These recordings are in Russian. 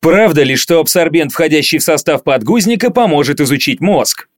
Правда ли, что абсорбент, входящий в состав подгузника, поможет изучить мозг?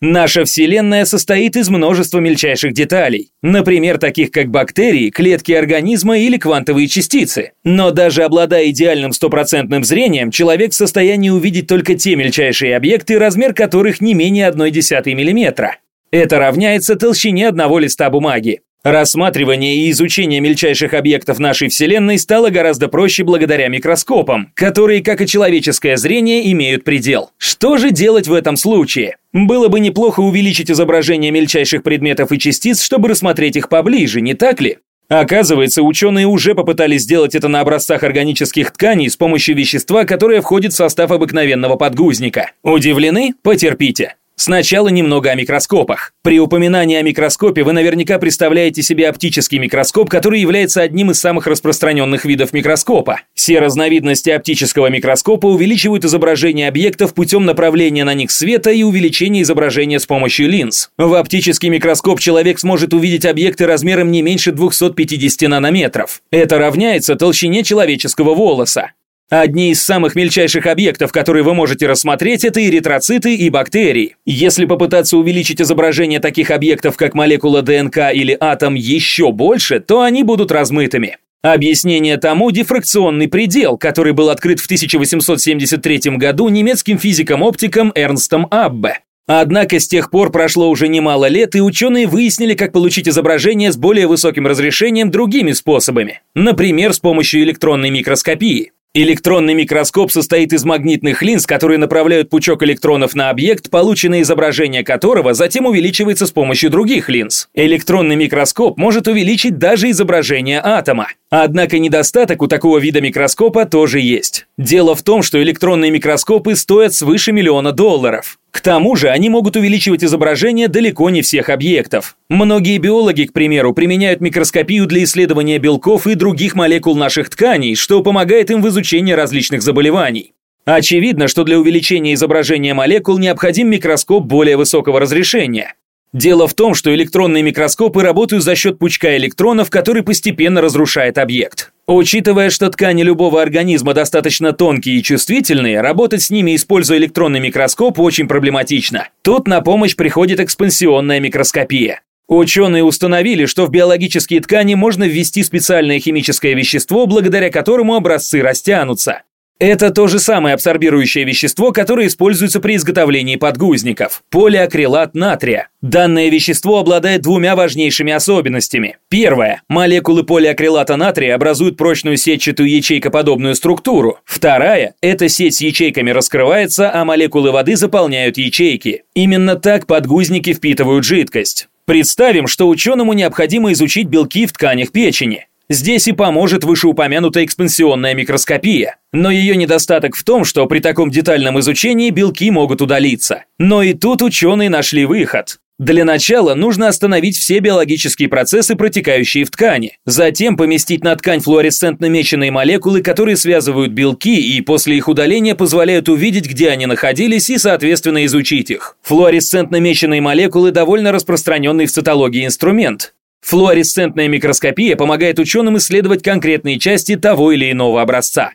Наша Вселенная состоит из множества мельчайших деталей, например, таких как бактерии, клетки организма или квантовые частицы. Но даже обладая идеальным стопроцентным зрением, человек в состоянии увидеть только те мельчайшие объекты, размер которых не менее 1,1 мм. Это равняется толщине одного листа бумаги. Рассматривание и изучение мельчайших объектов нашей Вселенной стало гораздо проще благодаря микроскопам, которые, как и человеческое зрение, имеют предел. Что же делать в этом случае? Было бы неплохо увеличить изображение мельчайших предметов и частиц, чтобы рассмотреть их поближе, не так ли? Оказывается, ученые уже попытались сделать это на образцах органических тканей с помощью вещества, которое входит в состав обыкновенного подгузника. Удивлены? Потерпите. Сначала немного о микроскопах. При упоминании о микроскопе вы наверняка представляете себе оптический микроскоп, который является одним из самых распространенных видов микроскопа. Все разновидности оптического микроскопа увеличивают изображение объектов путем направления на них света и увеличения изображения с помощью линз. В оптический микроскоп человек сможет увидеть объекты размером не меньше 250 нанометров. Это равняется толщине человеческого волоса. Одни из самых мельчайших объектов, которые вы можете рассмотреть, это эритроциты и бактерии. Если попытаться увеличить изображение таких объектов, как молекула ДНК или атом, еще больше, то они будут размытыми. Объяснение тому – дифракционный предел, который был открыт в 1873 году немецким физиком-оптиком Эрнстом Аббе. Однако с тех пор прошло уже немало лет, и ученые выяснили, как получить изображение с более высоким разрешением другими способами, например, с помощью электронной микроскопии. Электронный микроскоп состоит из магнитных линз, которые направляют пучок электронов на объект, полученное изображение которого затем увеличивается с помощью других линз. Электронный микроскоп может увеличить даже изображение атома. Однако недостаток у такого вида микроскопа тоже есть. Дело в том, что электронные микроскопы стоят свыше миллиона долларов. К тому же они могут увеличивать изображение далеко не всех объектов. Многие биологи, к примеру, применяют микроскопию для исследования белков и других молекул наших тканей, что помогает им в изучении различных заболеваний. Очевидно, что для увеличения изображения молекул необходим микроскоп более высокого разрешения. Дело в том, что электронные микроскопы работают за счет пучка электронов, который постепенно разрушает объект. Учитывая, что ткани любого организма достаточно тонкие и чувствительные, работать с ними, используя электронный микроскоп, очень проблематично. Тут на помощь приходит экспансионная микроскопия. Ученые установили, что в биологические ткани можно ввести специальное химическое вещество, благодаря которому образцы растянутся. Это то же самое абсорбирующее вещество, которое используется при изготовлении подгузников – полиакрилат натрия. Данное вещество обладает двумя важнейшими особенностями. Первое. Молекулы полиакрилата натрия образуют прочную сетчатую ячейкоподобную структуру. Вторая. Эта сеть с ячейками раскрывается, а молекулы воды заполняют ячейки. Именно так подгузники впитывают жидкость. Представим, что ученому необходимо изучить белки в тканях печени. Здесь и поможет вышеупомянутая экспансионная микроскопия. Но ее недостаток в том, что при таком детальном изучении белки могут удалиться. Но и тут ученые нашли выход. Для начала нужно остановить все биологические процессы, протекающие в ткани. Затем поместить на ткань флуоресцентно меченые молекулы, которые связывают белки и после их удаления позволяют увидеть, где они находились и, соответственно, изучить их. Флуоресцентно меченые молекулы довольно распространенный в цитологии инструмент. Флуоресцентная микроскопия помогает ученым исследовать конкретные части того или иного образца.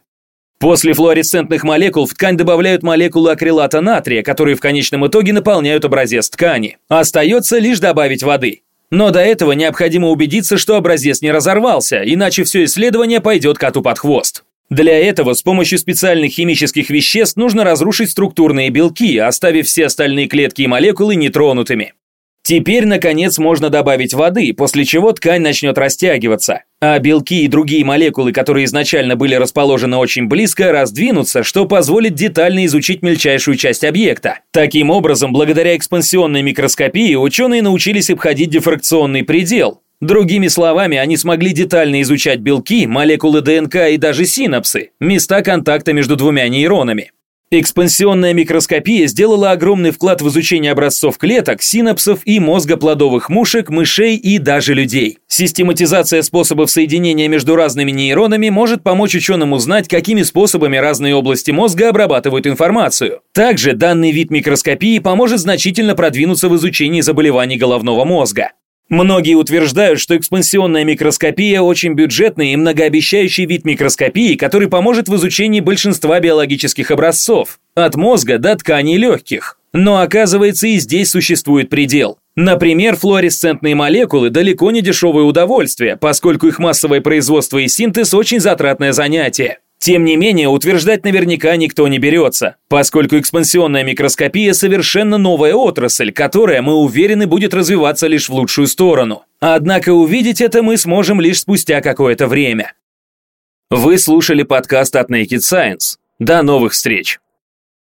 После флуоресцентных молекул в ткань добавляют молекулы акрилата натрия, которые в конечном итоге наполняют образец ткани. Остается лишь добавить воды. Но до этого необходимо убедиться, что образец не разорвался, иначе все исследование пойдет коту под хвост. Для этого с помощью специальных химических веществ нужно разрушить структурные белки, оставив все остальные клетки и молекулы нетронутыми. Теперь, наконец, можно добавить воды, после чего ткань начнет растягиваться, а белки и другие молекулы, которые изначально были расположены очень близко, раздвинутся, что позволит детально изучить мельчайшую часть объекта. Таким образом, благодаря экспансионной микроскопии ученые научились обходить дифракционный предел, Другими словами, они смогли детально изучать белки, молекулы ДНК и даже синапсы, места контакта между двумя нейронами. Экспансионная микроскопия сделала огромный вклад в изучение образцов клеток, синапсов и мозга плодовых мушек, мышей и даже людей. Систематизация способов соединения между разными нейронами может помочь ученым узнать, какими способами разные области мозга обрабатывают информацию. Также данный вид микроскопии поможет значительно продвинуться в изучении заболеваний головного мозга. Многие утверждают, что экспансионная микроскопия очень бюджетный и многообещающий вид микроскопии, который поможет в изучении большинства биологических образцов, от мозга до тканей легких. Но оказывается и здесь существует предел. Например, флуоресцентные молекулы далеко не дешевое удовольствие, поскольку их массовое производство и синтез очень затратное занятие. Тем не менее, утверждать наверняка никто не берется, поскольку экспансионная микроскопия совершенно новая отрасль, которая, мы уверены, будет развиваться лишь в лучшую сторону. Однако увидеть это мы сможем лишь спустя какое-то время. Вы слушали подкаст от Naked Science. До новых встреч!